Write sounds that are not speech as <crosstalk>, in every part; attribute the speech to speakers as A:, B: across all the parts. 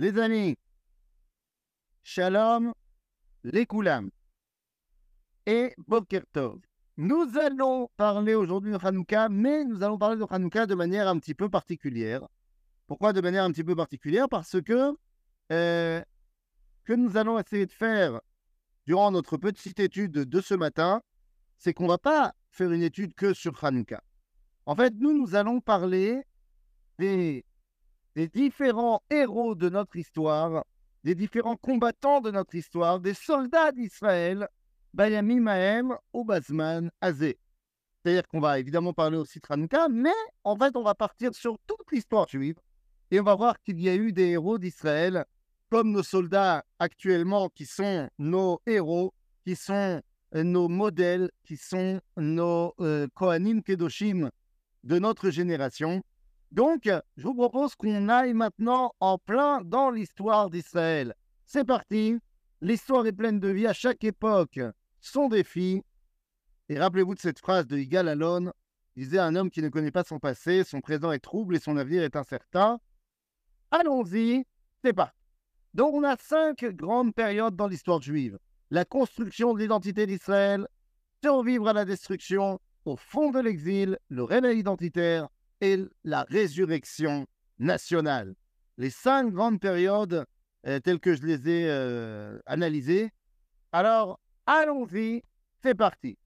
A: Les amis, Shalom, les Koulam et Boker Tov. Nous allons parler aujourd'hui de Hanouka, mais nous allons parler de Hanouka de manière un petit peu particulière. Pourquoi de manière un petit peu particulière? Parce que euh, que nous allons essayer de faire durant notre petite étude de ce matin, c'est qu'on ne va pas faire une étude que sur Hanouka. En fait, nous, nous allons parler des, des différents héros de notre histoire, des différents combattants de notre histoire, des soldats d'Israël, Bayami Mahem ou Bazman Azé. C'est-à-dire qu'on va évidemment parler aussi de Hanouka, mais en fait, on va partir sur toute l'histoire juive et on va voir qu'il y a eu des héros d'Israël comme nos soldats actuellement qui sont nos héros, qui sont euh, nos modèles, qui sont nos euh, Kohanim Kedoshim de notre génération. Donc, je vous propose qu'on aille maintenant en plein dans l'histoire d'Israël. C'est parti. L'histoire est pleine de vie à chaque époque. Son défi. Et rappelez-vous de cette phrase de Yigal Alon. Disait un homme qui ne connaît pas son passé, son présent est trouble et son avenir est incertain. Allons-y, c'est parti. Donc on a cinq grandes périodes dans l'histoire juive. La construction de l'identité d'Israël, survivre à la destruction, au fond de l'exil, le réveil identitaire et la résurrection nationale. Les cinq grandes périodes euh, telles que je les ai euh, analysées. Alors, allons-y, c'est parti.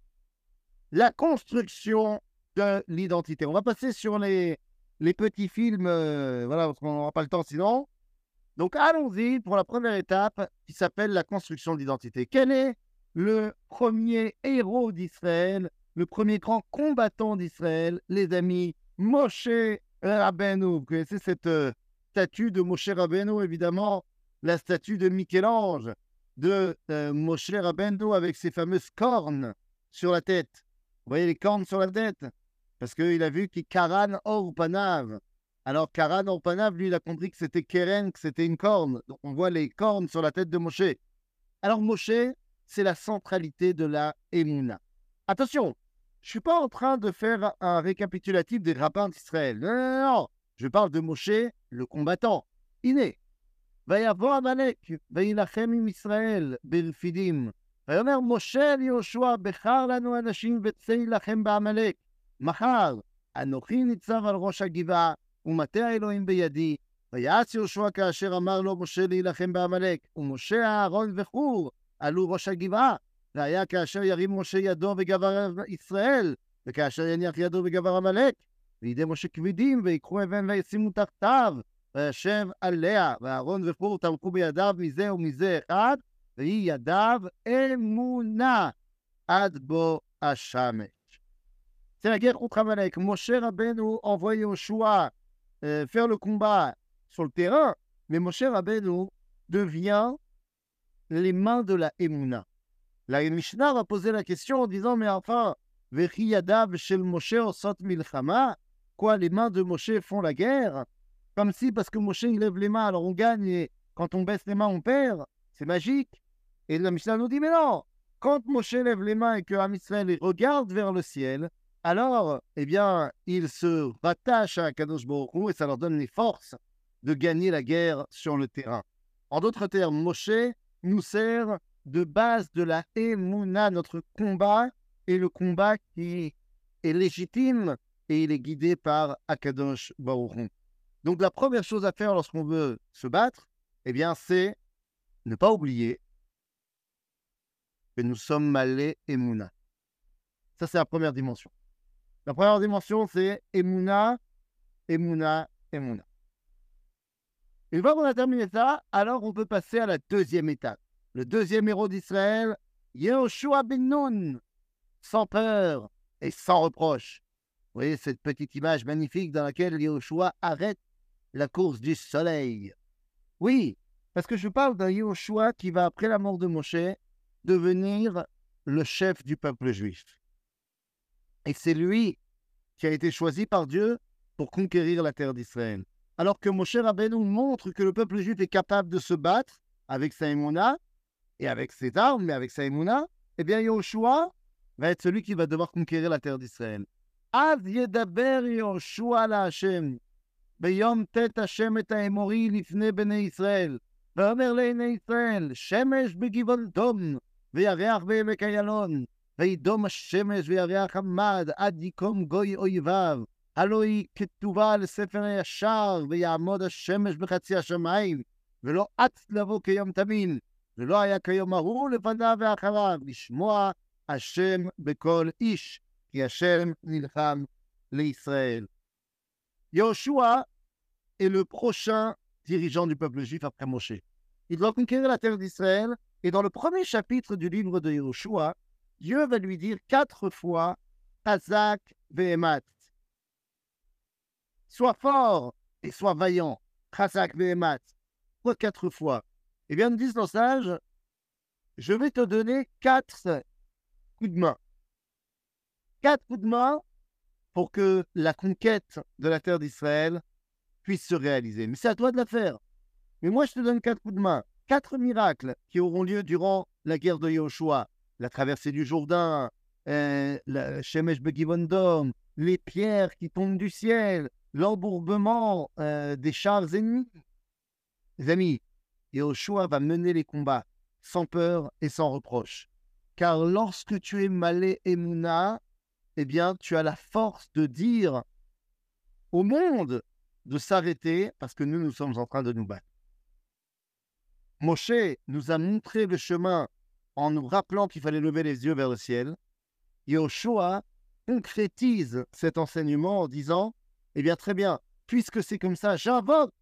A: La construction de l'identité. On va passer sur les, les petits films, euh, voilà, parce qu'on n'aura pas le temps sinon. Donc allons-y pour la première étape qui s'appelle la construction d'identité. Quel est le premier héros d'Israël, le premier grand combattant d'Israël, les amis? Moshe Rabbeinu. Vous connaissez cette euh, statue de Moshe Rabbeinu, évidemment, la statue de Michel-Ange, de euh, Moshe Rabbeinu avec ses fameuses cornes sur la tête. Vous voyez les cornes sur la tête? Parce qu'il a vu qu'il Karan Or Panav. Alors, Karan Orpanav, lui, il a compris que c'était Keren, que c'était une corne. Donc, on voit les cornes sur la tête de Moshe. Alors, Moshe, c'est la centralité de la Emouna. Attention, je ne suis pas en train de faire un récapitulatif des rabbins d'Israël. Non, non, non, Je parle de Moshe, le combattant, inné. ויבוא עמלק, ויילחם עם ישראל ברפידים. ויאמר משה ליהושע, בחר לנו אנשים וצא להילחם בעמלק. מחר, אנוכי ניצב על ראש הגבעה, ומטה האלוהים בידי. ויעץ יהושע כאשר אמר לו משה להילחם בעמלק, ומשה אהרון וחור עלו ראש הגבעה. והיה כאשר ירים משה ידו וגבר ישראל, וכאשר יניח ידו וגבר עמלק. וידי משה כבדים, ויקחו אבן וישימו תחתיו, וישב עליה, ואהרון וחור תמכו בידיו מזה ומזה אחד, והיא ידיו אמונה עד בוא השמש. C'est la guerre contre Amalek. Moshe Rabbeinu envoie Yoshua euh, faire le combat sur le terrain, mais Moshe Rabbeinu devient les mains de la Emouna. La Mishnah va poser la question en disant Mais enfin, Vechiyadav shel Moshe osot milchama Quoi, les mains de Moshe font la guerre? Comme si, parce que Moshe il lève les mains, alors on gagne, et quand on baisse les mains, on perd. C'est magique. Et la Mishnah nous dit Mais non Quand Moshe lève les mains et que Israël regarde vers le ciel, alors, eh bien, ils se rattachent à Kadosh Baruch et ça leur donne les forces de gagner la guerre sur le terrain. En d'autres termes, Moshe nous sert de base de la Emouna, notre combat, et le combat qui est légitime et il est guidé par Akadosh Baruch Donc la première chose à faire lorsqu'on veut se battre, eh bien, c'est ne pas oublier que nous sommes Malé Emouna. Ça, c'est la première dimension. La première dimension, c'est Emouna, Emouna, Emouna. Une fois qu'on a terminé ça, alors on peut passer à la deuxième étape. Le deuxième héros d'Israël, Yehoshua ben Nun, sans peur et sans reproche. Vous voyez cette petite image magnifique dans laquelle Yehoshua arrête la course du soleil. Oui, parce que je parle d'un Yehoshua qui va, après la mort de Moshe, devenir le chef du peuple juif. Et c'est lui qui a été choisi par Dieu pour conquérir la terre d'Israël. Alors que Moshe Rabbeinu montre que le peuple juif est capable de se battre avec sa et avec ses armes, mais avec sa émouna, eh bien Yoshua va être celui qui va devoir conquérir la terre d'Israël. Yedaber Yoshua la Hashem. ביום ט' השם את האמורי לפני בני ישראל. ואומר לעיני ישראל, שמש בגבעון דום, וירח בעמק איילון. וידום השמש וירח עמד, עד יקום גוי אויביו. הלא היא כתובה לספר הישר, ויעמוד השמש בחצי השמיים, ולא אץ לבוא כיום תמין, ולא היה כיום ההוא לפניו ואחריו, לשמוע השם בכל איש, כי השם נלחם l'Israël. Yoshua est le prochain dirigeant du peuple juif après Moshe. Il doit conquérir la terre d'Israël, et dans le premier chapitre du livre de Yoshua, Dieu va lui dire quatre fois Azak Vehemat. Sois fort et sois vaillant. Chazak Vehemat. Pourquoi quatre fois Eh bien, nous disent nos sages Je vais te donner quatre coups de main. Quatre coups de main pour que la conquête de la terre d'Israël puisse se réaliser. Mais c'est à toi de la faire. Mais moi, je te donne quatre coups de main, quatre miracles qui auront lieu durant la guerre de Yahushua, la traversée du Jourdain, euh, la Shemesh Begivondom, les pierres qui tombent du ciel, l'embourbement euh, des chars ennemis. Les amis, Yahushua va mener les combats sans peur et sans reproche. Car lorsque tu es malé et mouna, eh bien, tu as la force de dire au monde de s'arrêter parce que nous, nous sommes en train de nous battre. Moshe nous a montré le chemin en nous rappelant qu'il fallait lever les yeux vers le ciel. Yoshua concrétise cet enseignement en disant Eh bien, très bien, puisque c'est comme ça, j'invoque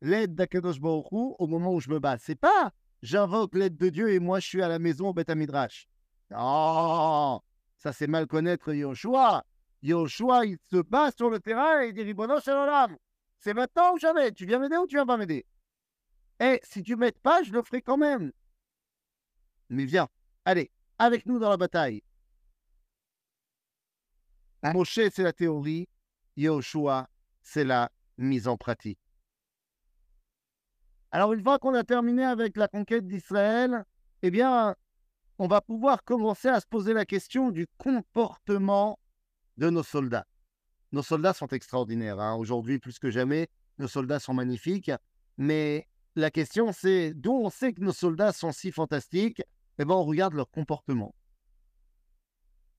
A: l'aide d'Akadosh Baruch au moment où je me bats. C'est pas j'invoque l'aide de Dieu et moi je suis à la maison au Beth Midrash. Non, ça, c'est mal connaître Yoshua. Yoshua, il se bat sur le terrain et il dit Shalom, c'est maintenant ou jamais? Tu viens m'aider ou tu viens pas m'aider? Eh, si tu m'aides pas, je le ferai quand même. Mais viens, allez, avec nous dans la bataille. Ah. Moshe, c'est la théorie. Yoshua, c'est la mise en pratique. Alors, une fois qu'on a terminé avec la conquête d'Israël, eh bien, on va pouvoir commencer à se poser la question du comportement de nos soldats. Nos soldats sont extraordinaires. Hein. Aujourd'hui, plus que jamais, nos soldats sont magnifiques. Mais la question, c'est d'où on sait que nos soldats sont si fantastiques? Eh bien, on regarde leur comportement.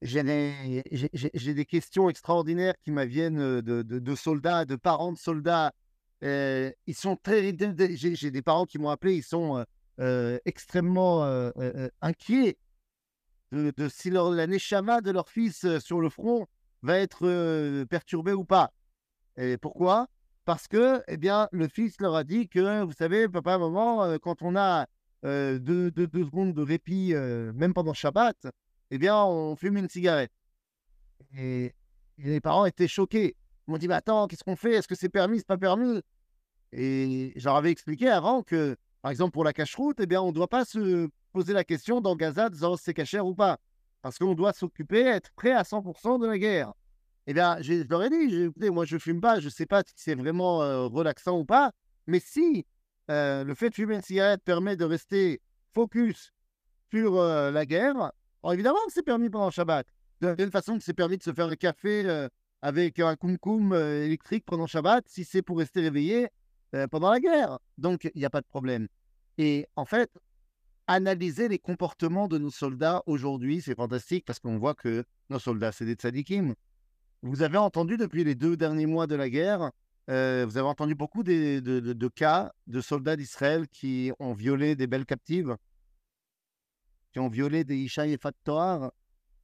A: J'ai des, questions extraordinaires qui m'aviennent de, de, soldats, de parents de soldats. Euh, ils sont très. J'ai des parents qui m'ont appelé, ils sont euh, euh, extrêmement inquiets de, si leur, la neshama de leur fils sur le front va être perturbée ou pas. Et pourquoi? Parce que eh bien, le fils leur a dit que, vous savez, papa, maman, quand on a deux, deux, secondes de répit, même pendant Shabbat, eh bien, on fume une cigarette. Et, les parents étaient choqués. Ils m'ont dit, mais attends, qu'est-ce qu'on fait? Est-ce que c'est permis, c'est pas permis? Et j'en avais expliqué avant que par exemple, pour la cache-route, eh bien, on ne doit pas se poser la question dans Gaza de c'est cachère ou pas. Parce qu'on doit s'occuper, être prêt à 100% de la guerre. Eh bien, je leur ai dit, écoutez, moi, je fume pas, je ne sais pas si c'est vraiment euh, relaxant ou pas, mais si euh, le fait de fumer une cigarette permet de rester focus sur euh, la guerre, évidemment que c'est permis pendant le Shabbat. De la même façon que c'est permis de se faire un café avec un kumkum électrique pendant Shabbat, si c'est pour rester réveillé pendant la guerre. Donc, il n'y a pas de problème. Et en fait, analyser les comportements de nos soldats aujourd'hui, c'est fantastique parce qu'on voit que nos soldats, c'est des tzadikim. Vous avez entendu depuis les deux derniers mois de la guerre, euh, vous avez entendu beaucoup de, cas de soldats d'Israël qui ont violé des belles captives, qui ont violé des Ishaï et Fattoar.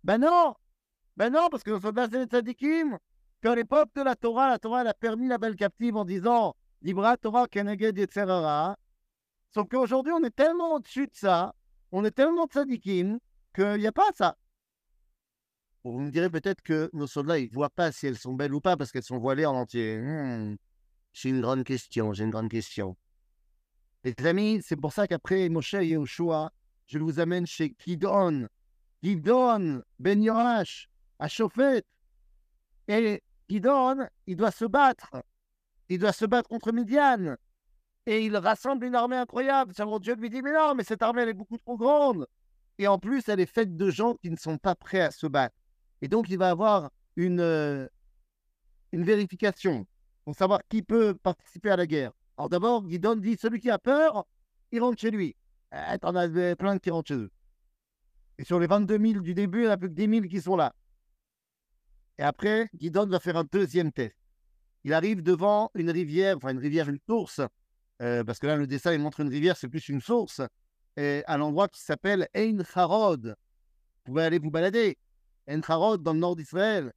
A: Ben non Ben non, parce que nos soldats, c'est des tzadikim. Qu'à l'époque de la Torah, la Torah elle a permis la belle captive en disant Libra Torah Keneged Yetzerara Sauf qu'aujourd'hui, on est tellement au-dessus de ça, on est tellement tzadikim, qu'il n'y a pas ça. Vous me direz peut-être que nos soldats, ils ne voient pas si elles sont belles ou pas parce qu'elles sont voilées en entier. Hmm. Une grande question, j'ai une grande question. Les amis, c'est pour ça qu'après Moshe et Yoshua, je vous amène chez Gidon. Gidon, Ben Yorash, à Chauffet. Et Gidon, il doit se battre. Il doit se battre contre Midian et il rassemble une armée incroyable. mon Dieu lui dit Mais non, mais cette armée, elle est beaucoup trop grande. Et en plus, elle est faite de gens qui ne sont pas prêts à se battre. Et donc, il va avoir une, euh, une vérification. pour savoir qui peut participer à la guerre. Alors d'abord, Guidon dit celui qui a peur, il rentre chez lui. Eh, T'en as plein qui rentrent chez eux. Et sur les 22 000 du début, il n'y en a plus que 10 000 qui sont là. Et après, Guidon va faire un deuxième test. Il arrive devant une rivière, enfin une rivière, une source, euh, parce que là, le dessin, il montre une rivière, c'est plus une source, et à l'endroit qui s'appelle Ein Harod. Vous pouvez aller vous balader. Ein Harod, dans le nord d'Israël.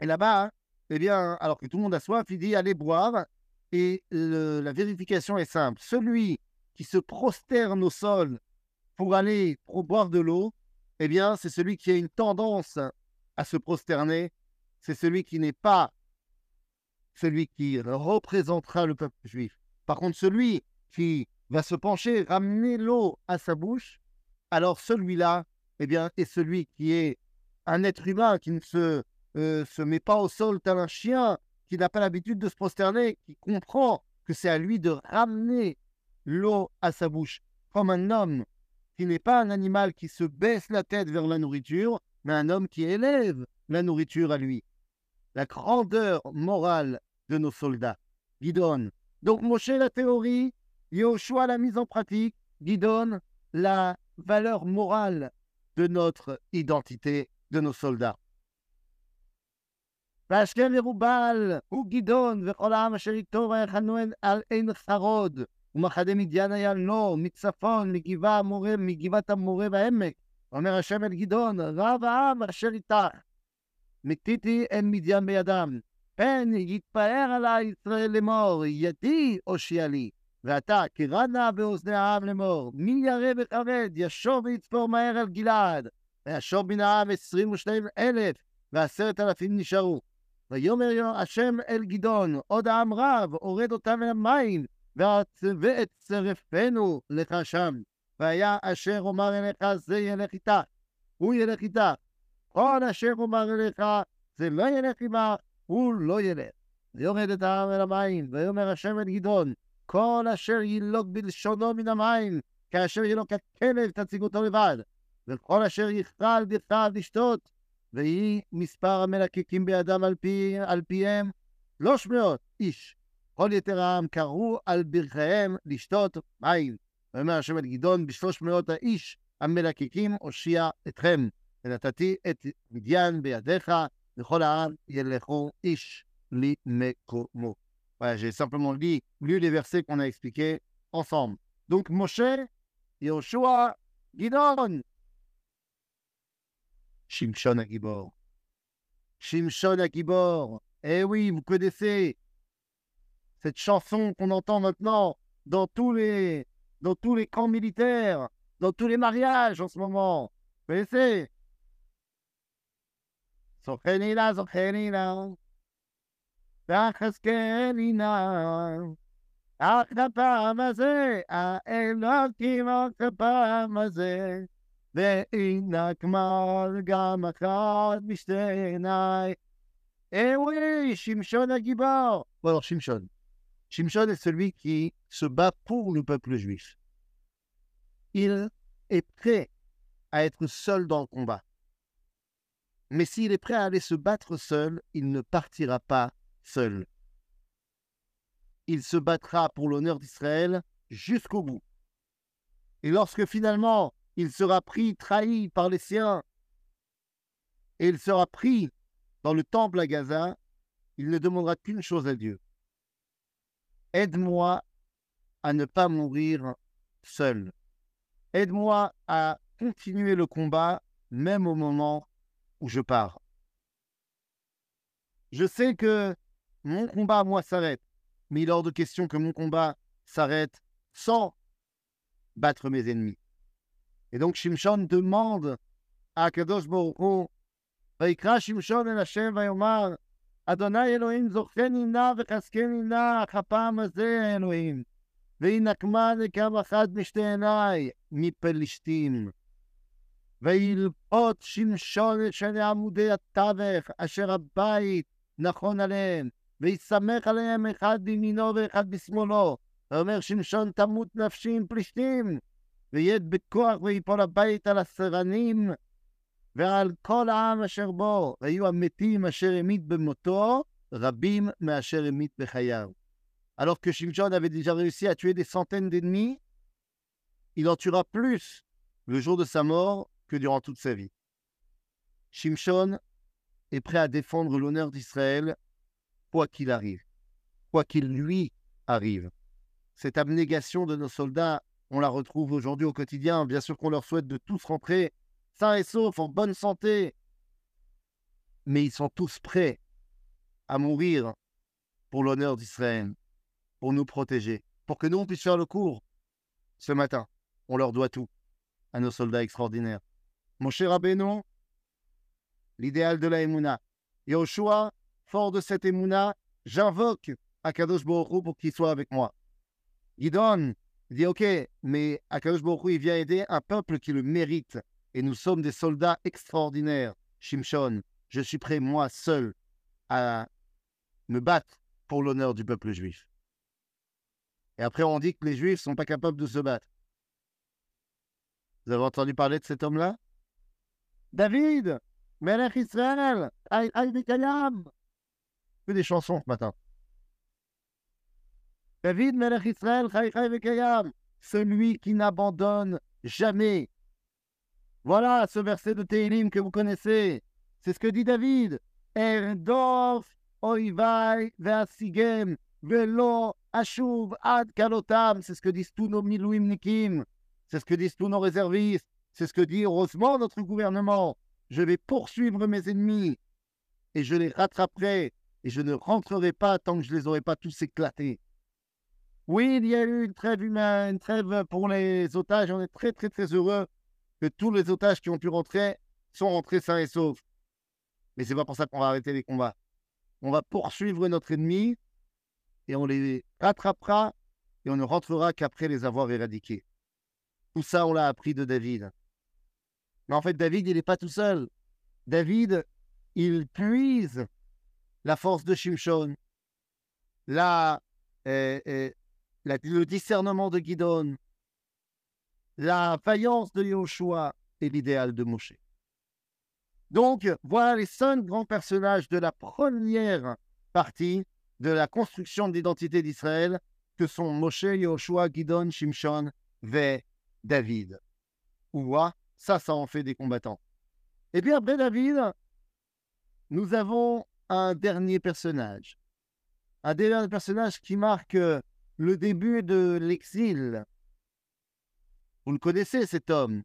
A: Et là-bas, eh bien, alors que tout le monde a soif, il dit allez boire. Et la vérification est simple. Celui qui se prosterne au sol pour aller pour boire de l'eau, eh bien, c'est celui qui a une tendance à se prosterner. C'est celui qui n'est pas celui qui représentera le peuple juif. Par contre, celui qui va se pencher, ramener l'eau à sa bouche, alors celui-là, eh bien, est celui qui est un être humain qui ne se, euh, se met pas au sol tel un chien, qui n'a pas l'habitude de se prosterner, qui comprend que c'est à lui de ramener l'eau à sa bouche, comme un homme qui n'est pas un animal qui se baisse la tête vers la nourriture, mais un homme qui élève la nourriture à lui. La grandeur morale de nos soldats. Guidon. Donc Moshe la théorie, Yoshua la mise en pratique, Guidon la valeur morale de notre identité, de nos soldats. והשכם ירובל הוא גדעון וכל העם אשר איתו ויחנו על עין חרוד ומחנה מדיין היה לו מצפון מגבעה המורה מגבעת המורה והעמק אומר השם אל גדעון רב העם אשר איתך מתיתי אין מדיין בידם פן יתפאר עלי ישראל לאמור ידי הושיע לי ואתה קרא נא באוזני העם לאמור מי ירא וכבד ישוב ויצפור מהר על גלעד וישוב מן העם עשרים ושניים אלף ועשרת אלפים נשארו ויאמר השם אל גדעון, עוד העם רב, הורד אותם אל המים, ואצרפנו לך שם. והיה אשר אומר אליך, זה ילך איתך, הוא ילך איתך. כל אשר אומר אליך, זה לא ילך עמך, הוא לא ילך. ויורד את העם אל המים, ויאמר השם אל גדעון, כל אשר ילוג בלשונו מן המים, כאשר ילוג הכלב תציג אותו לבד. וכל אשר יכרע בכתב לשתות, ויהי מספר המלקקים בידם על, פי, על פיהם שלוש מאות איש. כל יתר העם קראו על ברכיהם לשתות מים. ואומר השם אל גדעון, בשלוש מאות האיש המלקקים הושיע אתכם. ונתתי את מדיין בידיך, וכל העם ילכו איש למקומו. Voilà, j'ai simplement lu, lu les versets qu'on a expliqués ensemble. Donc Moshe, Yoshua, Gidon, Shimshon Agibor. Shimshon Agibor. Eh oui, vous connaissez cette chanson qu'on entend maintenant dans tous les, dans tous les camps militaires, dans tous les mariages en ce moment. Vous connaissez Sochenina, Sochenina. והחזקאלינה, אך הפעם הזה, האלוקים אך הפעם הזה, וינקמה גם אחת משתי עיניי. Eh oui, Shimshon Agibor. Bon alors Shimshon. Shimshon est celui qui se bat pour le peuple juif. Il est prêt à être seul dans le combat. Mais s'il est prêt à aller se battre seul, il ne partira pas seul. Il se battra pour l'honneur d'Israël jusqu'au bout. Et lorsque finalement il sera pris, trahi par les siens, et il sera pris dans le temple à Gaza, il ne demandera qu'une chose à Dieu. Aide-moi à ne pas mourir seul. Aide-moi à continuer le combat même au moment où je pars. Je sais que mon combat, moi, s'arrête, mais il est hors de question que mon combat s'arrête sans battre mes ennemis. Et donc Shimshon demande à Kadosh Baruch Hu, Shimshon el Hashem אדוני אלוהים זוכני נא וחזקני נא, אך הפעם הזה אלוהים, וינקמני קו אחד משתי עיניי מפלשתים. וילפות שמשון שני עמודי התווך, אשר הבית נכון עליהם, ויסמך עליהם אחד בימינו ואחד בשמאלו. ואומר שמשון תמות נפשי עם פלישתים, ויד בכוח ויפול הבית על הסרנים, ועל כל העם אשר בו, והיו המתים אשר המית במותו, Rabim Me'asher Emit Bechayav. Alors que Shimshon avait déjà réussi à tuer des centaines d'ennemis, il en tuera plus le jour de sa mort que durant toute sa vie. Shimshon est prêt à défendre l'honneur d'Israël, quoi qu'il arrive, quoi qu'il lui arrive. Cette abnégation de nos soldats, on la retrouve aujourd'hui au quotidien. Bien sûr qu'on leur souhaite de tous rentrer sains et saufs, en bonne santé. Mais ils sont tous prêts à mourir pour l'honneur d'Israël, pour nous protéger, pour que nous on puisse faire le cours ce matin. On leur doit tout à nos soldats extraordinaires. Mon cher Abénon, l'idéal de la Emouna. Yoshua, fort de cette Emouna, j'invoque Akadosh Baruch pour qu'il soit avec moi. Gidon dit Ok, mais Akadosh Baruch il vient aider un peuple qui le mérite. Et nous sommes des soldats extraordinaires. Shimshon, je suis prêt, moi seul, à me battre pour l'honneur du peuple juif. Et après, on dit que les juifs ne sont pas capables de se battre. Vous avez entendu parler de cet homme-là? David Melech Israël Fait des chansons ce matin. David Melech Israël Celui qui n'abandonne jamais. Voilà ce verset de Teilim que vous connaissez. C'est ce que dit David. Erdof oivai ve'asigem velo ashuv ad kalotam. C'est ce que disent tous nos milouimnikim. C'est ce que disent tous nos réservistes. C'est ce que dit heureusement notre gouvernement. Je vais poursuivre mes ennemis et je les rattraperai et je ne rentrerai pas tant que je ne les aurai pas tous éclatés. Oui, il y a eu une trêve humaine, une trêve pour les otages. On est très, très, très heureux tous les otages qui ont pu rentrer sont rentrés sains et saufs. Mais c'est pas pour ça qu'on va arrêter les combats. On va poursuivre notre ennemi et on les rattrapera et on ne rentrera qu'après les avoir éradiqués. Tout ça, on l'a appris de David. Mais en fait, David, il n'est pas tout seul. David, il puise la force de Shimshon, la, euh, euh, le discernement de Gidon, la faïence de Yoshua et l'idéal de Moshe. Donc, voilà les cinq grands personnages de la première partie de la construction de l'identité d'Israël, que sont Moshe, Yoshua, Gidon, Shimshon, Ve David. Ou ça, ça en fait des combattants. Et puis après David, nous avons un dernier personnage. Un dernier personnage qui marque le début de l'exil. Vous le connaissez, cet homme,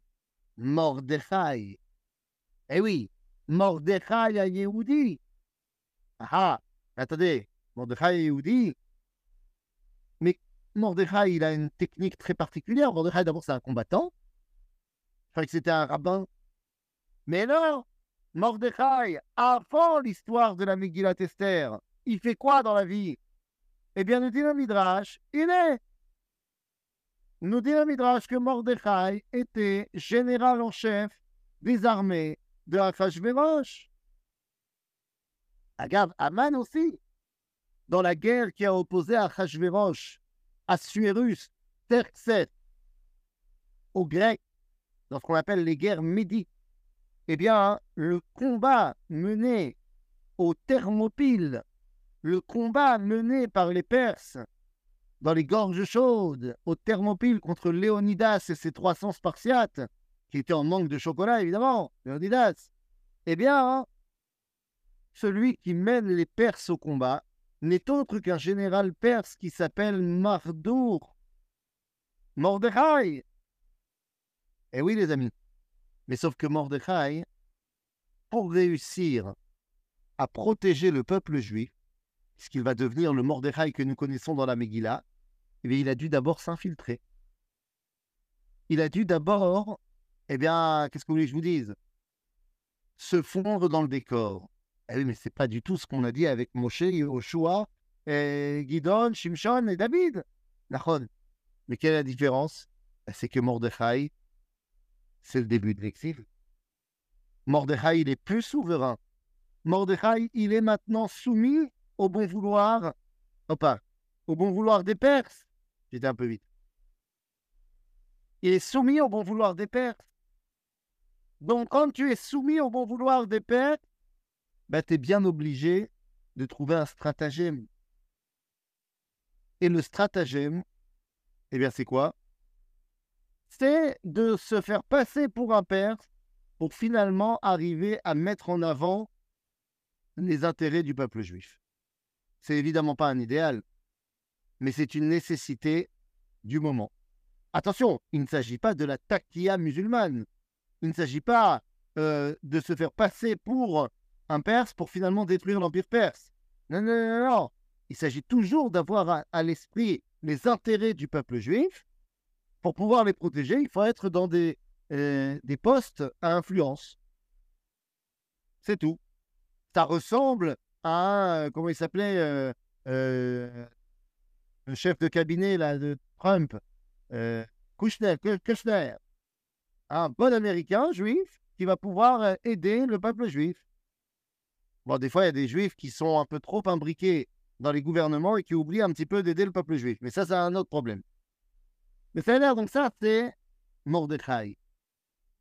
A: Mordechai. Eh oui, Mordechai à Yehudi. Ah, attendez, Mordechai Yehudi. Mais Mordechai, il a une technique très particulière. Mordechai, d'abord, c'est un combattant. Je que c'était un rabbin. Mais non, Mordechai, avant l'histoire de la Megillat Esther, il fait quoi dans la vie? Eh bien, nous dit le Midrash, il est. Nous dit le Midrash que Mordechai était général en chef des armées de Achashverosh. Regarde, Aman aussi, dans la guerre qui a opposé Achashverosh Assuérus, Terxet, aux Grecs, dans ce qu'on appelle les guerres médiques, eh bien, le combat mené aux Thermopyles, le combat mené par les Perses dans les gorges chaudes, aux Thermopyles contre Léonidas et ses 300 Spartiates, qui étaient en manque de chocolat, évidemment, Léonidas, eh bien, celui qui mène les Perses au combat, n'est autre qu'un général perse qui s'appelle Mardour. Mordechai. Eh oui, les amis. Mais sauf que Mordechai, pour réussir à protéger le peuple juif, puisqu'il va devenir le Mordechai que nous connaissons dans la Megillah, eh il a dû d'abord s'infiltrer. Il a dû d'abord, eh bien, qu'est-ce que vous voulez que je vous dise? Se fondre dans le décor. Eh oui, mais pas du tout ce qu'on a dit avec Moshe, Yoshua, et Gidon, Shimshon et David. Mais quelle est la différence? Ben, C'est que Mordechai, c'est le début de l'exil. Mordechai, il est plus souverain. Mordechai, il est maintenant soumis au bon vouloir, pas, au bon vouloir des Perses. J'étais un peu vite. Il est soumis au bon vouloir des Perses. Donc, quand tu es soumis au bon vouloir des Perses, ben, tu es bien obligé de trouver un stratagème. Et le stratagème, eh bien, c'est quoi? C'est de se faire passer pour un Perse pour finalement arriver à mettre en avant les intérêts du peuple juif. C'est évidemment pas un idéal, mais c'est une nécessité du moment. Attention, il ne s'agit pas de la tactia musulmane. Il ne s'agit pas euh, de se faire passer pour un Perse pour finalement détruire l'Empire perse. Non, non, non, non. Il s'agit toujours d'avoir à, l'esprit les intérêts du peuple juif. Pour pouvoir les protéger, il faut être dans des, euh, des postes à influence. C'est tout. Ça ressemble à, comment il s'appelait, euh, euh, le chef de cabinet là, de Trump, Kushner, Kushner, un bon Américain juif qui va pouvoir aider le peuple juif. Bon, des fois, il y a des juifs qui sont un peu trop imbriqués dans les gouvernements et qui oublient un petit peu d'aider le peuple juif. Mais ça, c'est un autre problème. Mais ça a l'air, donc ça, c'est Mordechai.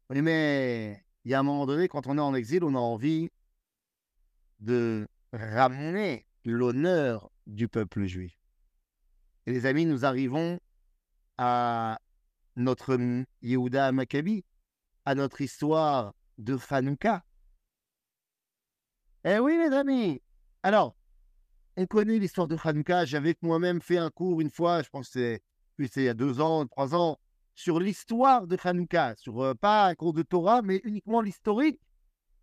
A: Mais il y a un moment donné, quand on est en exil, on a envie de ramener l'honneur du peuple juif. Et les amis, nous arrivons à notre Yehuda Maccabi, à notre histoire de Hanouka. Eh oui, mes amis. Alors, on connaît l'histoire de Hanouka. J'avais moi-même fait un cours une fois, je pense que c'est il y a deux ans, trois ans, sur l'histoire de Hanouka. Sur, euh, pas un cours de Torah, mais uniquement l'historique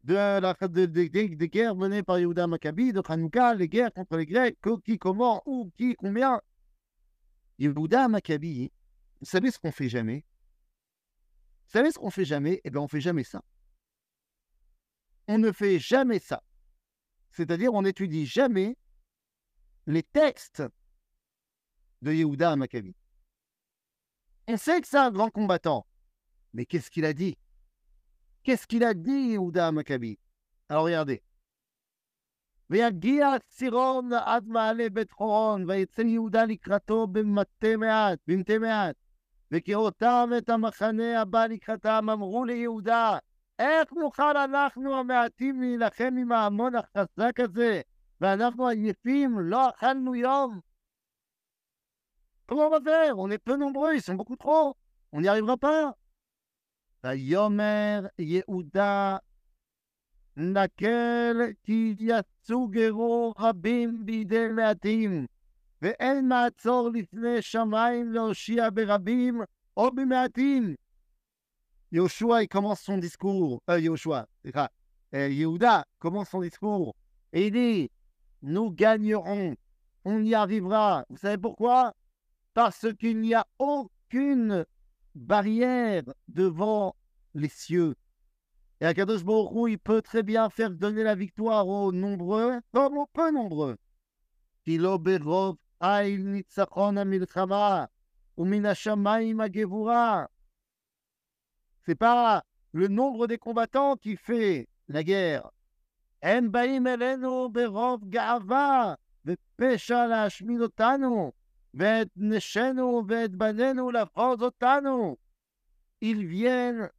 A: de la, des guerres menées par Yehuda Maccabi, de Hanouka, les guerres contre les Grecs, qui, comment, où, qui, combien. Yehuda Maccabi, vous savez ce qu'on fait jamais? Vous savez ce qu'on fait jamais? Eh bien, on fait jamais ça. On ne fait jamais ça. C'est-à-dire, on n'étudie jamais les textes de Yehuda Maccabi. On sait que c'est un grand combattant. Mais qu'est-ce qu'il a dit? Qu'est-ce qu'il a dit, Yehuda Maccabi Alors regardez. ויגיע סירון עד מעלה בית חורון, ויצא יהודה לקראתו במטה מעט, במטה מעט. וכראותם את המחנה הבא לקראתם, אמרו ליהודה, איך נוכל אנחנו המעטים להילחם עם ההמון החזק הזה, ואנחנו עייפים, לא אכלנו יום? Comment on va faire On est peu nombreux, ils sont beaucoup trop. ויאמר יהודה נקל כי יצאו גרו רבים בידי מעטים, ואין מעצור לפני שמיים להושיע ברבים או במעטים. Yoshua, il commence son discours. Euh, Yoshua, euh, Yehuda commence son discours. Et il dit Nous gagnerons. On y arrivera. Vous savez pourquoi Parce qu'il n'y a aucune barrière devant les cieux. Et Akadosh Borou, il peut très bien faire donner la victoire aux nombreux, comme aux peu nombreux. C'est pas le nombre des combattants qui fait la guerre. Ils viennent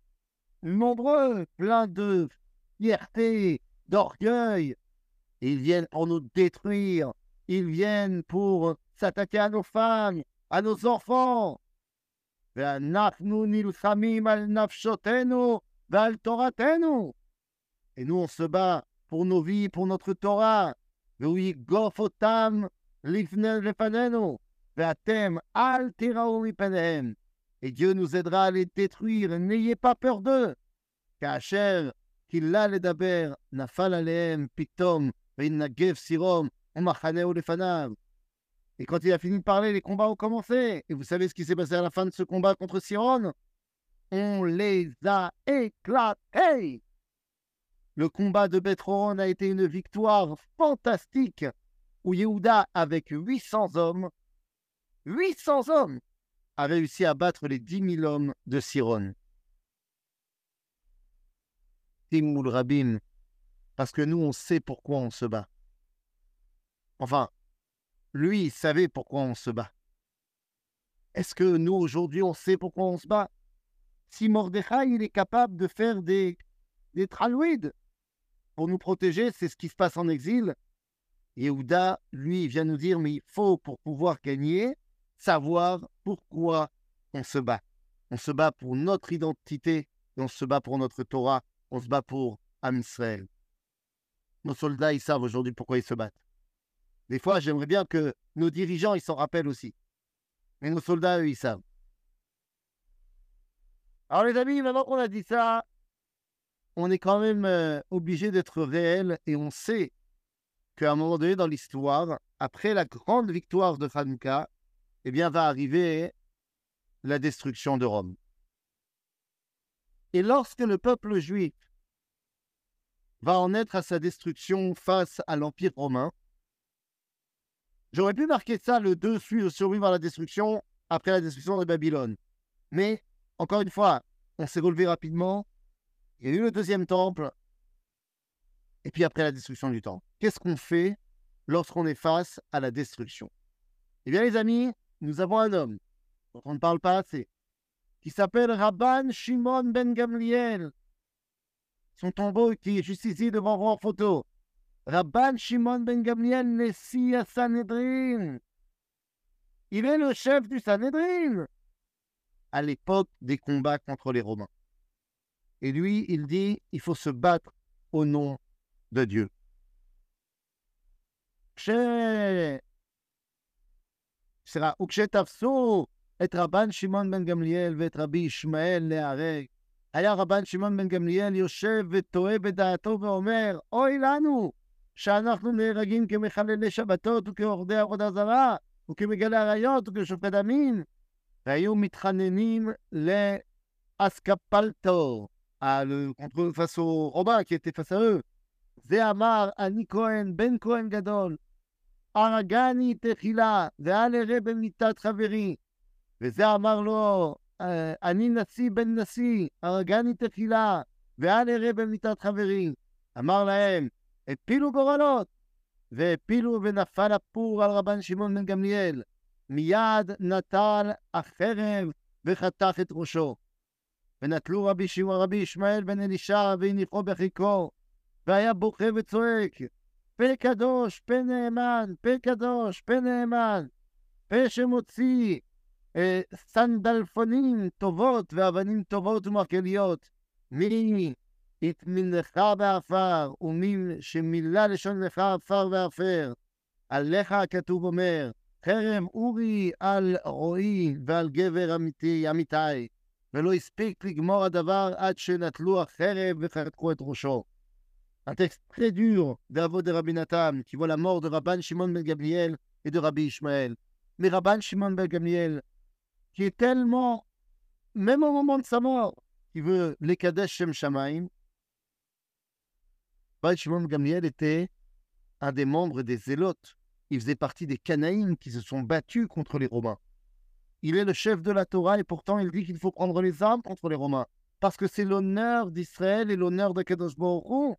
A: nombreux, pleins de fierté, d'orgueil. Ils viennent pour nous détruire. Ils viennent pour s'attaquer à nos femmes, à nos enfants. Et nous, on se bat pour nos vies, pour notre Torah Et Dieu nous aidera à les détruire. N'ayez pas peur d'eux. כאשר כילה לדבר, נפל עליהם פתאום, והתנגב סירום, ומחנהו לפניו. Et quand il a fini de parler, les combats ont commencé. Et vous savez ce qui s'est passé à la fin de ce combat contre Siron On les a éclatés. Le combat de Bethron a été une victoire fantastique où Yehuda, avec 800 hommes, 800 hommes, a réussi à battre les 10 000 hommes de Siron. Timoul Rabin, parce que nous, on sait pourquoi on se bat. Enfin, lui, il savait pourquoi on se bat. Est-ce que nous, aujourd'hui, on sait pourquoi on se bat? Si Mordechai, il est capable de faire des, des tralouides pour nous protéger, c'est ce qui se passe en exil. Yehuda, lui, vient nous dire, mais il faut, pour pouvoir gagner, savoir pourquoi on se bat. On se bat pour notre identité, on se bat pour notre Torah, on se bat pour Am Israël. Nos soldats, ils savent aujourd'hui pourquoi ils se battent. Des fois, j'aimerais bien que nos dirigeants, ils s'en rappellent aussi. Mais nos soldats, eux, ils savent. Alors les amis, maintenant qu'on a dit ça, on est quand même euh, obligé d'être réel et on sait qu'à un moment donné dans l'histoire, après la grande victoire de Hanouka, eh bien, va arriver la destruction de Rome. Et lorsque le peuple juif va en être à sa destruction face à l'Empire romain, j'aurais pu marquer ça le 2 survivre à la destruction après la destruction de Babylone. Mais, encore une fois, on s'est relevé rapidement, il y a eu le deuxième temple, et puis après la destruction du temple. Qu'est-ce qu'on fait lorsqu'on est face à la destruction? Eh bien, les amis, nous avons un homme dont on ne parle pas assez, qui s'appelle Rabban Shimon ben Gamliel. Son tombeau qui est juste ici devant vous en photo. Rabban Shimon ben Gamliel, Nessi à Sanhedrin. Il est le chef du Sanhedrin à l'époque des combats contre les Romains. Et lui, il dit, il faut se battre au nom de Dieu. סליחה, וכשתפסו את רבן שמעון בן גמליאל ואת רבי ישמעאל להרג, היה רבן שמעון בן גמליאל יושב וטועה בדעתו ואומר, אוי לנו שאנחנו נהרגים כמחללי שבתות וכעובדי עבודה זרה וכמגלי עריות וכשופטי דמים, והיו מתחננים לאסקפלטו, qui était face à eux. זה אמר, אני כהן, בן כהן גדול, הרגני תחילה, ואל אראה במיתת חברי. וזה אמר לו, אני נשיא בן נשיא, הרגני תחילה, ואל אראה במיתת חברי. אמר להם, הפילו גורלות, והפילו ונפל הפור על רבן שמעון בן גמליאל. מיד נטל החרב וחתך את ראשו. ונטלו רבי שמעון רבי ישמעאל בן אלישע והניחו בחיקו, והיה בוכה וצועק, פה קדוש, פה נאמן, פה קדוש, פה נאמן, פה שמוציא אה, סנדלפונים טובות ואבנים טובות ומרגליות. מי הטמינך בעפר, ומי שמילא לשונך עפר ועפר. עליך הכתוב אומר, חרם אורי על רועי ועל גבר אמיתי, אמיתי, ולא הספיק לגמור הדבר עד שנטלו החרב וחתכו את ראשו. Un texte très dur d'Avod de Rabbi Nathan, qui voit la mort de Rabban Shimon ben Gabriel et de Rabbi Ishmael. Mais Rabban Shimon ben Gabriel, qui est tellement, même au moment de sa mort, qui veut les Kadesh Shem Shamaim, Rabban Shimon ben Gabriel était un des membres des Zélotes. Il faisait partie des Canaïm qui se sont battus contre les Romains. Il est le chef de la Torah et pourtant il dit qu'il faut prendre les armes contre les Romains. Parce que c'est l'honneur d'Israël et l'honneur de Kadosh Baruch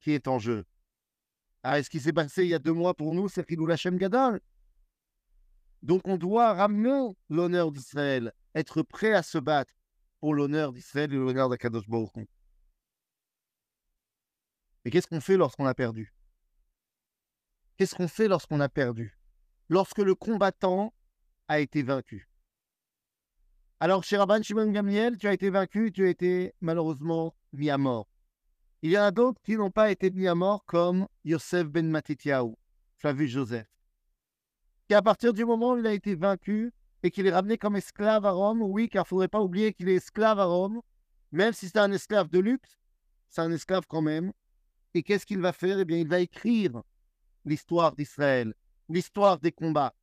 A: qui est en jeu. Ah, et ce qui s'est passé il y a deux mois pour nous, c'est Khilou Lachem Gadol. Donc on doit ramener l'honneur d'Israël, être prêt à se battre pour l'honneur d'Israël et l'honneur d'Akadosh Baruch Mais qu'est-ce qu'on fait lorsqu'on a perdu? Qu'est-ce qu'on fait lorsqu'on a perdu? Lorsque le combattant a été vaincu. Alors, chez Rabban Shimon Gamliel, tu as été vaincu, tu as été malheureusement mis à mort. Il y en a d'autres qui n'ont pas été mis à mort, comme Yosef ben Matityahu, Flavius Joseph, qui à partir du moment où il a été vaincu et qu'il est ramené comme esclave à Rome, oui, car il ne faudrait pas oublier qu'il est esclave à Rome, même si c'est un esclave de luxe, c'est un esclave quand même. Et qu'est-ce qu'il va faire? Eh bien, il va écrire l'histoire d'Israël, l'histoire des combats.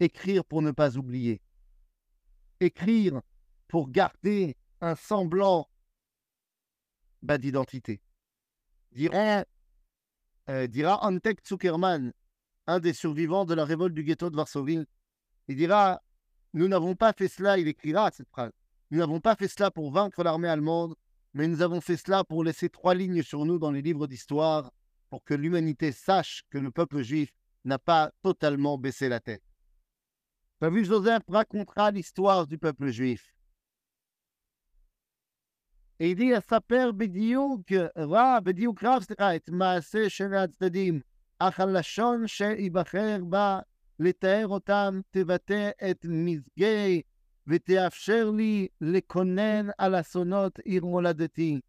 A: Écrire pour ne pas oublier. Écrire pour garder un semblant bas d'identité. Dira, euh, dira Antek Zuckerman, un des survivants de la révolte du ghetto de Varsovie, il dira Nous n'avons pas fait cela, il écrira cette phrase. Nous n'avons pas fait cela pour vaincre l'armée allemande, mais nous avons fait cela pour laisser trois lignes sur nous dans les livres d'histoire, pour que l'humanité sache que le peuple juif n'a pas totalement baissé la tête. vu Joseph racontera l'histoire du peuple juif. Et il dit, אספר בדיוק רב, בדיוק רב, סליחה, את מעשה שני הצדדים, אך הלשון שייבחר בה לתאר אותם תבטא את מזגי ותאפשר לי לקונן על אסונות עיר מולדתי,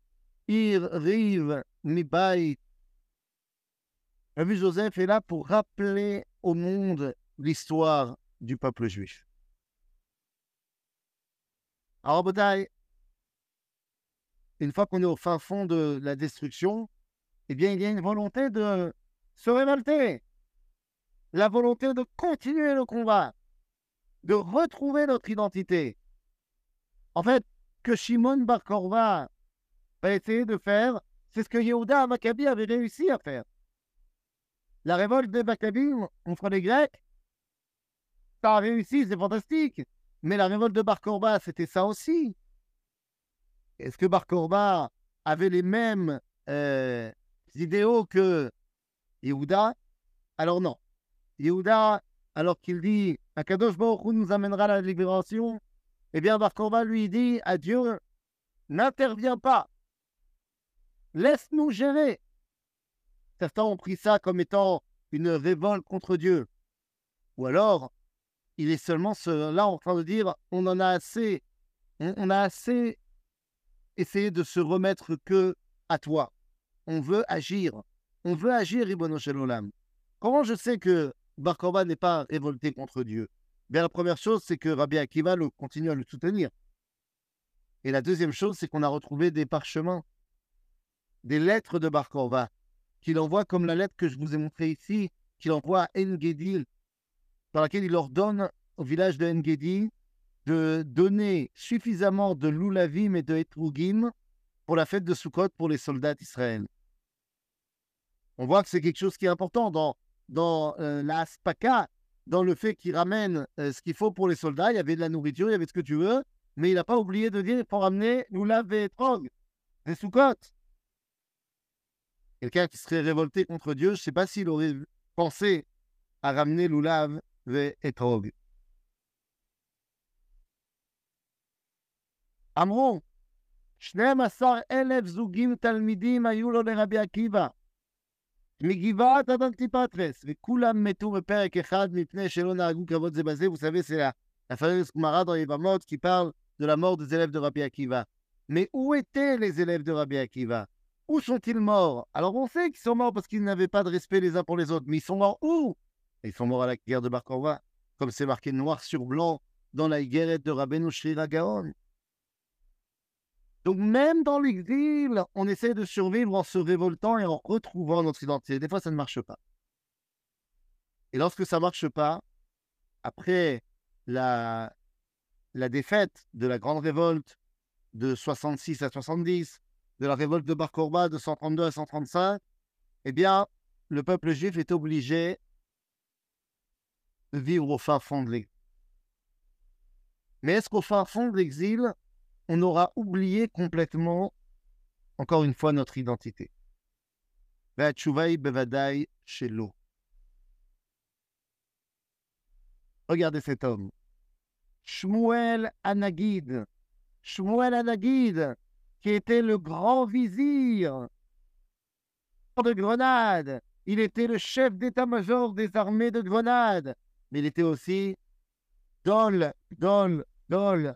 A: עיר ריב מבית. Rabbi Joseph est là pour rappeler au monde l'histoire du peuple juif. Alors, Botaï, une fois qu'on est au fin fond de la destruction, eh bien, il y a une volonté de se révolter, la volonté de continuer le combat, de retrouver notre identité. En fait, que Shimon Bar a essayé de faire, c'est ce que Yehuda Maccabi avait réussi à faire. La révolte des Maccabim contre les Grecs, ça a réussi, c'est fantastique. Mais la révolte de Bar Korba, c'était ça aussi. Est-ce que Bar Korba avait les mêmes euh, idéaux que Yehuda? Alors non. Yehuda, alors qu'il dit Akadosh Baruch nous amènera la libération, eh bien Bar Korba lui dit à Dieu N'interviens pas, laisse-nous gérer. Certains ont pris ça comme étant une révolte contre Dieu. Ou alors, il est seulement là en train de dire on en a assez, on, a assez essayé de se remettre que à toi. On veut agir. On veut agir, Ribono Olam. Comment je sais que Bar n'est pas révolté contre Dieu? Bien, la première chose, c'est que Rabbi Akiva continue à le soutenir. Et la deuxième chose, c'est qu'on a retrouvé des parchemins, des lettres de Bar qu'il envoie comme la lettre que je vous ai montrée ici, qu'il envoie à Engedi, dans laquelle il ordonne au village de Engedi de donner suffisamment de loulavim et de etrugim pour la fête de Sukkot pour les soldats d'Israël. On voit que c'est quelque chose qui est important dans, dans euh, la dans le fait qu'il ramène euh, ce qu'il faut pour les soldats. Il y avait de la nourriture, il y avait ce que tu veux, mais il n'a pas oublié de dire pour ramener loulav et etrog, des Sukkot. Quelqu'un qui serait révolté contre Dieu, je ne sais pas s'il aurait pensé à ramener l'oulav et etrog. אמרו, 12 אלף זוגים תלמידים היו לו לרבי עקיבא, מגבעת עד אנטיפטרס, וכולם מתו בפרק אחד מפני שלא נהגו כבוד זה בזה, vous savez, c'est la, la fameuse Gemara dans Yevamot qui parle de la mort des élèves de Rabbi Akiva. Mais où étaient les élèves de Rabbi Akiva Où sont-ils morts Alors on sait qu'ils sont morts parce qu'ils n'avaient pas de respect les uns pour les autres. Mais ils sont morts où Ils sont morts à la guerre de Bar comme c'est marqué noir sur blanc dans la guerre de Rabbeinu Shri Gaon. Donc même dans l'exil, on essaie de survivre en se révoltant et en retrouvant notre identité. Des fois, ça ne marche pas. Et lorsque ça ne marche pas, après la, défaite de la grande révolte de 66 à 70, de la révolte de Bar Korba de 132 à 135, eh bien, le peuple juif est obligé de vivre au fin fond de l'exil. Mais est-ce qu'au fin fond de l'exil, on aura oublié complètement, encore une fois, notre identité Regardez cet homme. Shmuel Anagid. Shmuel Anagid, qui était le grand vizir de Grenade. Il était le chef d'état-major des armées de Grenade. Mais il était aussi Dol, Dol, Dol,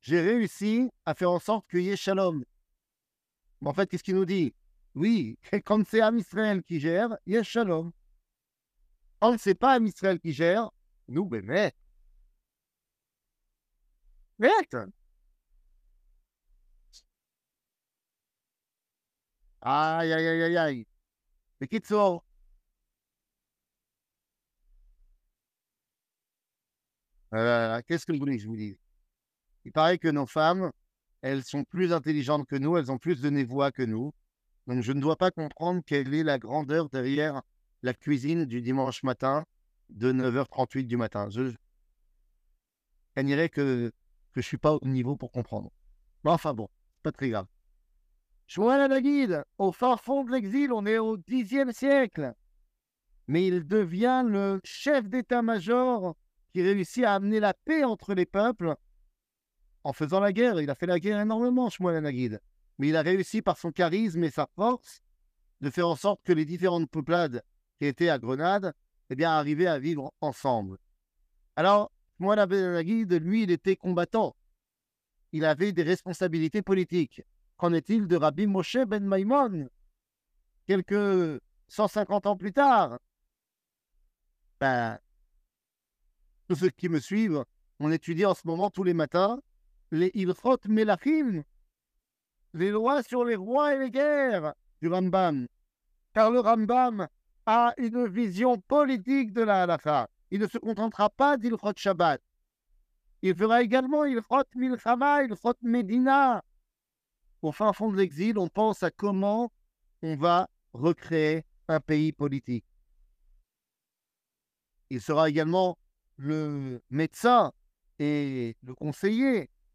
A: j'ai réussi à faire en sorte qu'il y ait shalom. Mais en fait, qu'est-ce qu'il nous dit? Oui, <laughs> quand c'est Am Israël qui gère, il y a shalom. Quand c'est pas Am Israël qui gère, nous, ben, mais Merde Aïe, aïe, aïe, aïe, aïe. Mais Kitso. Euh, Qu'est-ce que vous voulez que je vous dise? Il paraît que nos femmes, elles sont plus intelligentes que nous, elles ont plus de névoie que nous. Donc je ne dois pas comprendre quelle est la grandeur derrière la cuisine du dimanche matin de 9h38 du matin. Je gagnerais que, que je suis pas au niveau pour comprendre. Mais enfin bon, pas très grave. Shmuel la guide, au fin fond de l'exil, on est au Xe siècle. Mais il devient le chef d'état-major qui réussit à amener la paix entre les peuples en faisant la guerre. Il a fait la guerre énormément, Shmuel Nagid. Mais il a réussi par son charisme et sa force de faire en sorte que les différentes peuplades qui étaient à Grenade eh arrivaient à vivre ensemble. Alors, Shmuel Nagid, lui, il était combattant. Il avait des responsabilités politiques. Qu'en est-il de Rabbi Moshe ben Maimon Quelques 150 ans plus tard, ben, tous ceux qui me suivent, on étudie en ce moment tous les matins les Ilchot Melachim, les lois sur les rois et les guerres du Rambam. Car le Rambam a une vision politique de la halakha. Il ne se contentera pas d'Ilchot Shabbat. Il fera également Ilchot Milchama, Ilchot Medina, au fin fond de l'exil, on pense à comment on va recréer un pays politique. Il sera également le médecin et le conseiller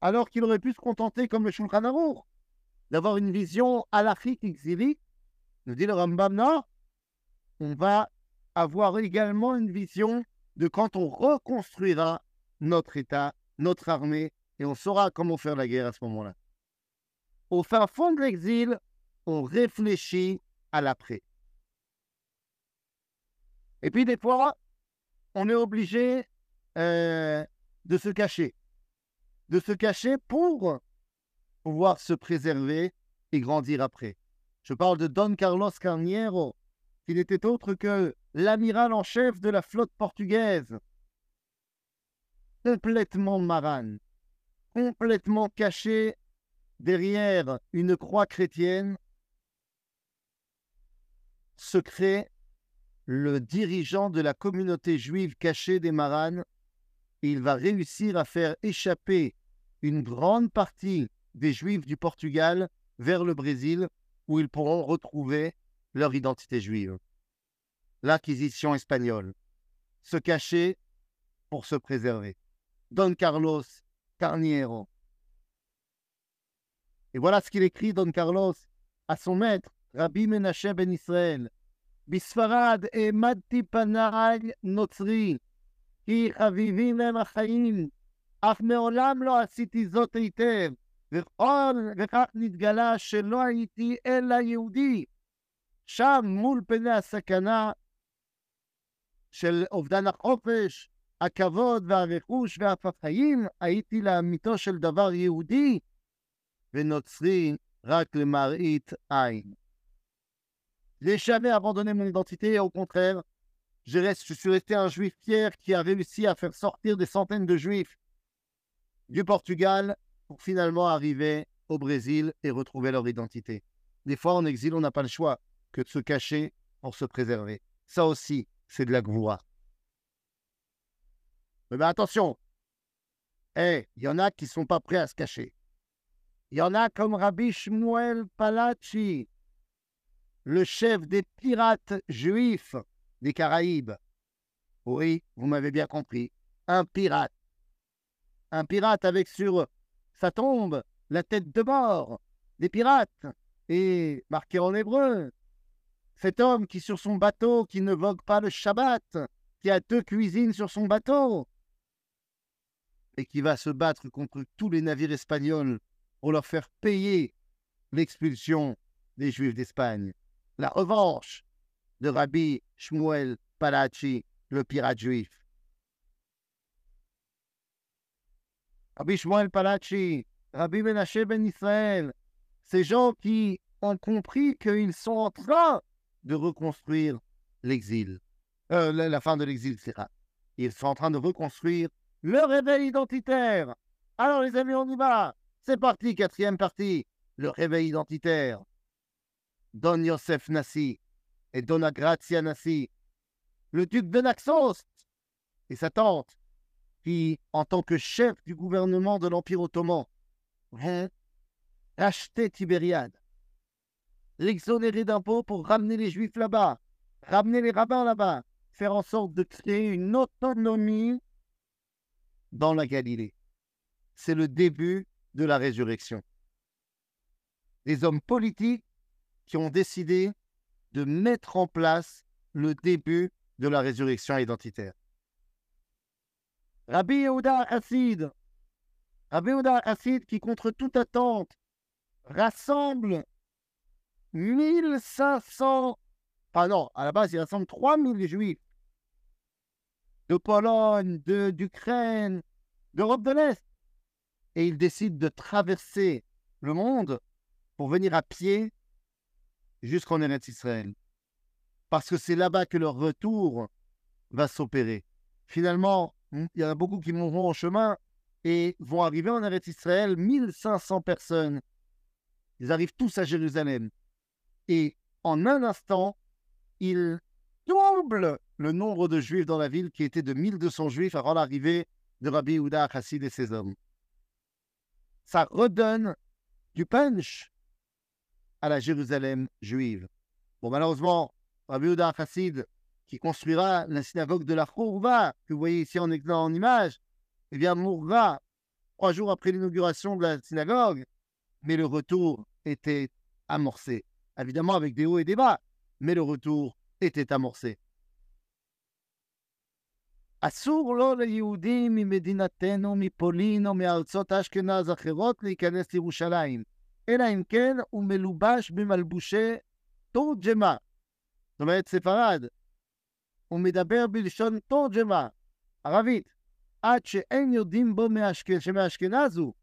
A: alors qu'il aurait pu se contenter, comme le Shulchan Aruch, d'avoir une vision halachique exilique, nous dit le Rambam, non, on va avoir également une vision de quand on reconstruira notre État, notre armée, et on saura comment faire la guerre à ce moment-là. Au fin fond de l'exil, on réfléchit à l'après. Et puis des fois, on est obligé euh, de se cacher. De se cacher pour pouvoir se préserver et grandir après. Je parle de Don Carlos Carniero, qui n'était autre que l'amiral en chef de la flotte portugaise, complètement marane, complètement caché derrière une croix chrétienne secret le dirigeant de la communauté juive cachée des Maranes il va réussir à faire échapper une grande partie des Juifs du Portugal vers le Brésil, où ils pourront retrouver leur identité juive. L'Inquisition espagnole. Se cacher pour se préserver. Don Carlos Carniero. Et voilà ce qu'il écrit, Don Carlos, à son maître, Rabbi Menachem ben Israël. Bisfarad et Panay Notri. כי חביבים הם החיים, אך מעולם לא עשיתי זאת היטב, וכל וכך נתגלה שלא הייתי אלא יהודי. שם, מול פני הסכנה של אובדן החופש, הכבוד והרכוש ואף החיים, הייתי לאמיתו של דבר יהודי, ונוצרי רק למראית עין. N'ai jamais abandonné mon identité, au contraire, je, suis resté un juif fier qui a réussi à faire sortir des centaines de juifs du Portugal pour finalement arriver au Brésil et retrouver leur identité. Des fois, en exil, on n'a pas le choix que de se cacher pour se préserver. Ça aussi, c'est de la gloire. Mais attention, eh, il y en a qui ne sont pas prêts à se cacher. Il y en a comme Rabbi Shmuel Palachi, le chef des pirates juifs des Caraïbes. Oui, vous m'avez bien compris. Un pirate. Un pirate avec sur sa tombe la tête de mort des pirates et marqué en hébreu. Cet homme qui sur son bateau, qui ne vogue pas le Shabbat, qui a deux cuisines sur son bateau et qui va se battre contre tous les navires espagnols pour leur faire payer l'expulsion des Juifs d'Espagne la revanche de Rabbi Shmuel Palachi, le pirate juif. Rabbi Shmuel Palachi, Rabbi Menashe Ben Israël, ces gens qui ont compris qu'ils sont en train de reconstruire l'exil. Euh, la, fin de l'exil, etc. Ils sont en train de reconstruire le réveil identitaire. Alors les amis, on y va. C'est parti, quatrième partie. Le réveil identitaire. Don Yosef Nassi et Donna Nassi, le duc de Naxos et sa tante, qui, en tant que chef du gouvernement de l'Empire ottoman, vont racheter Tibériade, l'exonérer d'impôts pour ramener les Juifs là-bas, ramener les rabbins là-bas, faire en sorte de créer une autonomie dans la Galilée. C'est le début de la résurrection. Les hommes politiques qui ont décidé de mettre en place le début de la résurrection identitaire. Rabbi Yehuda Hassid, Rabbi Yehuda Hassid qui, contre toute attente, rassemble 1500, ah non, à la base, il rassemble 3000 juifs de Pologne, d'Ukraine, d'Europe de l'Est. Et il décide de traverser le monde pour venir à pied jusqu'en Eretz Israël. Parce que c'est là-bas que leur retour va s'opérer. Finalement, hmm, il y en a beaucoup qui mourront en chemin et vont arriver en Eretz Israël, 1500 personnes. Ils arrivent tous à Jérusalem. Et en un instant, ils doublent le nombre de juifs dans la ville qui était de 1200 juifs avant l'arrivée de Rabbi Yehuda Chassid et ses hommes. Ça redonne du punch à la Jérusalem juive. Bon, malheureusement, Rabbi Yehuda Chassid, qui construira la synagogue de la Khourva, que vous voyez ici en, en image, eh bien, mourra trois jours après l'inauguration de la synagogue, mais le retour était amorcé. Évidemment, avec des hauts et des bas, mais le retour était amorcé. אסור לו ליהודים ממדינתנו, מפולין או מארצות אשכנז אחרות להיכנס לירושלים. אלא אם כן הוא מלובש במלבושי תורג'מה. זאת אומרת, ספרד. הוא מדבר בלשון תורג'מה, ערבית, עד שאין יודעים בו מאשכ... שמאשכנז הוא.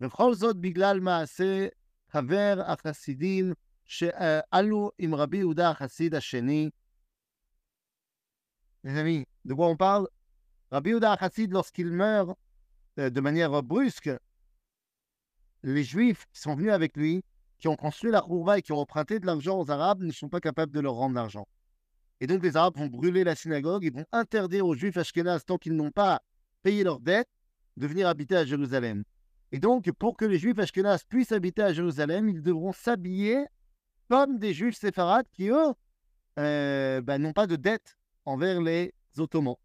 A: ובכל זאת בגלל מעשה חבר החסידים שעלו עם רבי יהודה החסיד השני. De quoi on parle Rabbi Yehuda Chassid, lorsqu'il meurt euh, les Juifs qui sont venus avec lui, qui ont construit la Khourba et qui ont emprunté de l'argent aux Arabes, ne sont pas capables de leur rendre l'argent. Et donc les Arabes vont brûler la synagogue, ils vont interdire aux Juifs ashkénazes, tant qu'ils n'ont pas payé leurs dettes, de venir habiter à Jérusalem. Et donc, pour que les Juifs ashkénazes puissent habiter à Jérusalem, ils devront s'habiller comme des Juifs séfarades qui, eux, euh, ben, n'ont pas de dette envers les Ottomans.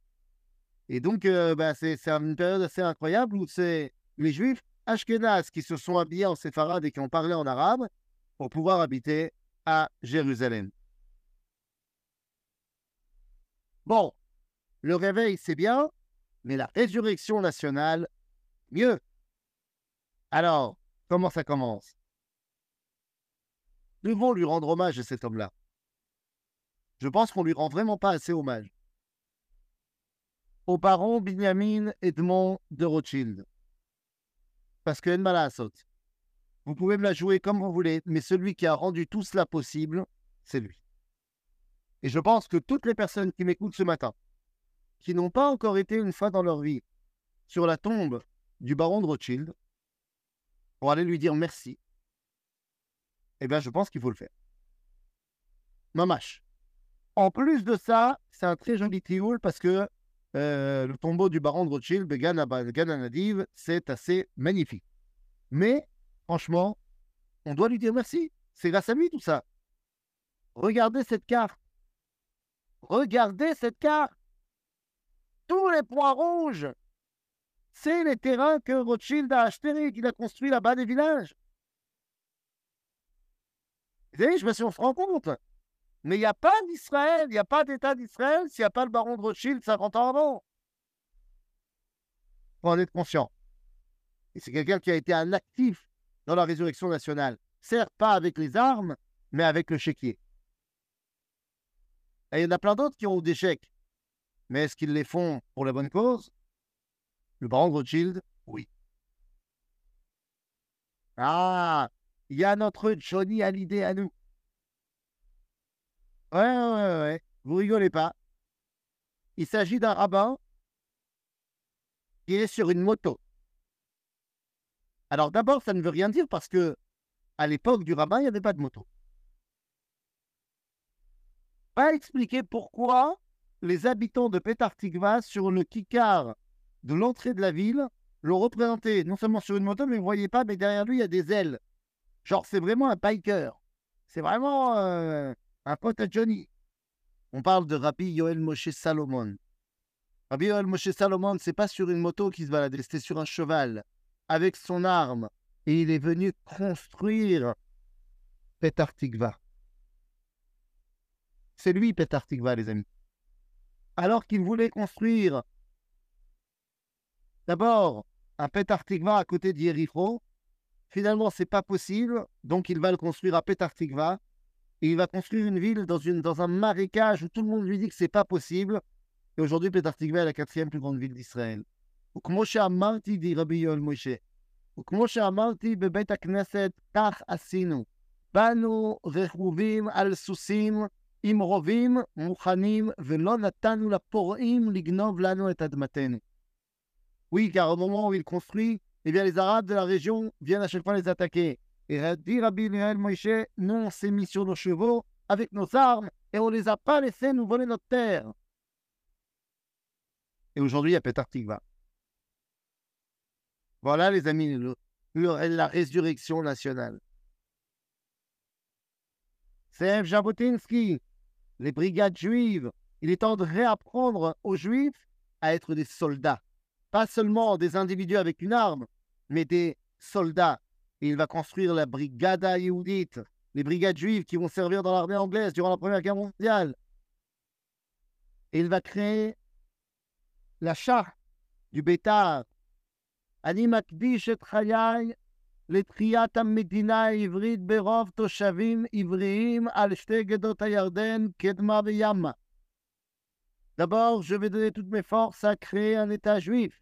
A: Et donc, euh, ben, c'est une période assez incroyable où les Juifs Ashkenaz qui se sont habillés en séfarade et qui ont parlé en arabe pour pouvoir habiter à Jérusalem. Bon, le réveil, c'est bien, mais la résurrection nationale, mieux. Alors, comment ça commence? Nous devons lui rendre hommage à cet homme-là. Je pense qu'on lui rend vraiment pas assez hommage. Au baron Benjamin Edmond de Rothschild parce que Saut. Vous pouvez me la jouer comme vous voulez, mais celui qui a rendu tout cela possible, c'est lui. Et je pense que toutes les personnes qui m'écoutent ce matin, qui n'ont pas encore été une fois dans leur vie sur la tombe du baron de Rothschild, vont aller lui dire merci. Eh bien, je pense qu'il faut le faire. Mamache. En plus de ça, c'est un très joli tioul parce que euh, le tombeau du baron de Rothschild, Nadiv, c'est assez magnifique. Mais, franchement, on doit lui dire merci. C'est grâce à lui tout ça. Regardez cette carte. Regardez cette carte. Tous les points rouges, c'est les terrains que Rothschild a achetés et qu'il a construits là-bas des villages. Vous savez, je me suis on se rend compte. Mais il n'y a pas d'Israël, il n'y a pas d'État d'Israël s'il n'y a pas le baron de Rothschild 50 ans avant. Faut en être conscient. Et c'est quelqu'un qui a été un actif dans la résurrection nationale. Certes, pas avec les armes, mais avec le chéquier. Et il y en a plein d'autres qui ont des chèques. Mais est-ce qu'ils les font pour la bonne cause? Le baron de Rothschild, oui. Ah, il y a notre Johnny Hallyday à nous. Ouais, ouais, ouais, vous rigolez pas. Il s'agit d'un rabbin qui est sur une moto. Alors d'abord, ça ne veut rien dire parce que à l'époque du rabbin, il n'y avait pas de moto. Pas expliquer pourquoi les habitants de Petar Tikva, sur le kikar de l'entrée de la ville, l'ont représenté non seulement sur une moto, mais vous ne voyez pas, mais derrière lui, il y a des ailes. Genre, c'est vraiment un biker. C'est vraiment euh, un pote à Johnny. On parle de Rabbi Yoel Moshe Salomon. Rabbi Yoel Moshe Salomon, c'est pas sur une moto qu'il se baladait, c'était sur un cheval, avec son arme. Et il est venu construire Petar Tikva. C'est lui, Petar Tikva, les amis. Alors qu'il voulait construire d'abord un Petar Tikva à côté d'Yericho, finalement, c'est pas possible, donc il va le construire à Petar Tikva. Et il va construire une ville dans, une, dans un marécage où tout le monde lui dit que c'est pas possible. Et aujourd'hui, Petar Tikva est la quatrième plus grande ville d'Israël. וכמו שאמרתי, dit Rabbi Yoel Moshe, וכמו שאמרתי בבית הכנסת, כך עשינו. באנו רכובים על סוסים עם רובים מוכנים, ולא נתנו לפורעים לגנוב לנו את אדמתנו. Oui, car au moment où il construit, eh bien, les Arabes de la région viennent à chaque fois les attaquer. Et dit Rabbi Yoel Moshe, nous, on s'est mis sur nos chevaux avec nos armes et on ne les a pas laissés nous voler notre terre. Et aujourd'hui, il y a Petar Tikva. Voilà, les amis, la résurrection nationale. C'est Jabotinsky, les brigades juives. Il est temps de réapprendre aux juifs à être des soldats. Pas seulement des individus avec une arme, mais des soldats il va construire la Brigada Yehudit, les brigades juives qui vont servir dans l'armée anglaise durant la Première Guerre mondiale. Il va créer la du Bétar. Et Chayai, les Triatam Medina Ivrit Berov Toshavim Ivriim al Shtegedot Kedma D'abord, je vais donner toutes mes forces à créer un État juif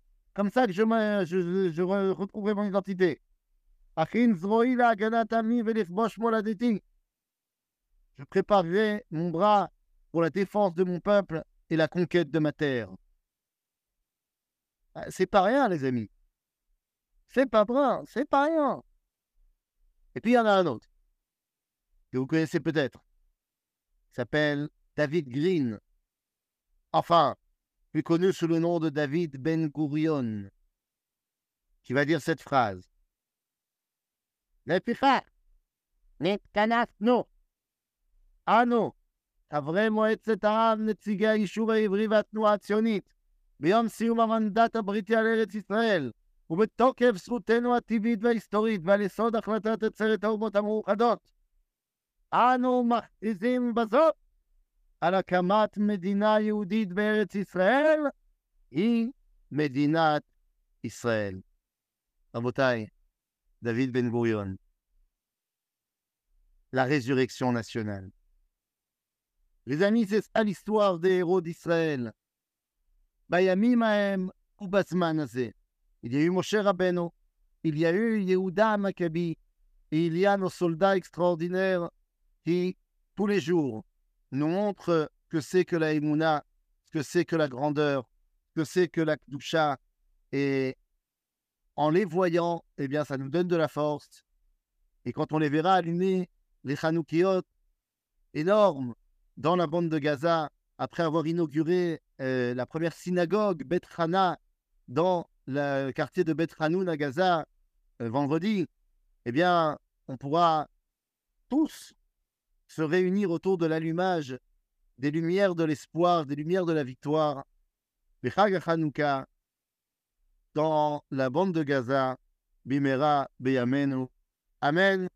A: Comme ça que je, me, je, retrouverai mon identité. Je préparerai mon bras pour la défense de mon peuple et la conquête de ma terre. C'est pas rien, les amis. C'est pas vrai, c'est pas rien. Et puis il y en a un autre que vous connaissez peut-être. Il s'appelle David Green. Enfin, plus connu sous le nom de David Ben Gurion, qui va dire cette phrase. לפיכך, אנו, חברי מועצת העם, נציגי היישוב העברי והתנועה הציונית, ביום סיום המנדט הבריטי על ארץ ישראל, ובתוקף זכותנו הטבעית וההיסטורית ועל יסוד החלטת עצרת האומות המאוחדות, אנו מכריזים בזאת על הקמת מדינה יהודית בארץ ישראל, היא מדינת ישראל. רבותיי, David Ben Gurion, la résurrection nationale. Les amis, c'est ça l'histoire des héros d'Israël. בימים ההם ובזמן הזה. Il y a eu Moshe Rabbeinu, il y a eu Yehuda Maccabi, et il y a nos soldats extraordinaires qui, tous les jours, nous montrent que c'est que la Emouna, que c'est que la grandeur, que c'est que la Kdusha. Et en les voyant, eh bien, ça nous donne de la force. Et quand on les verra allumer les Hanoukiot énormes dans la bande de Gaza, après avoir inauguré euh, la première synagogue Bet Hana dans le quartier de Bet Hanoun à Gaza euh, vendredi, eh bien, on pourra tous se réunir autour de l'allumage des lumières de l'espoir, des lumières de la victoire, Hanouka, dans la bande de Gaza, Bimera Beyamenu. Amen.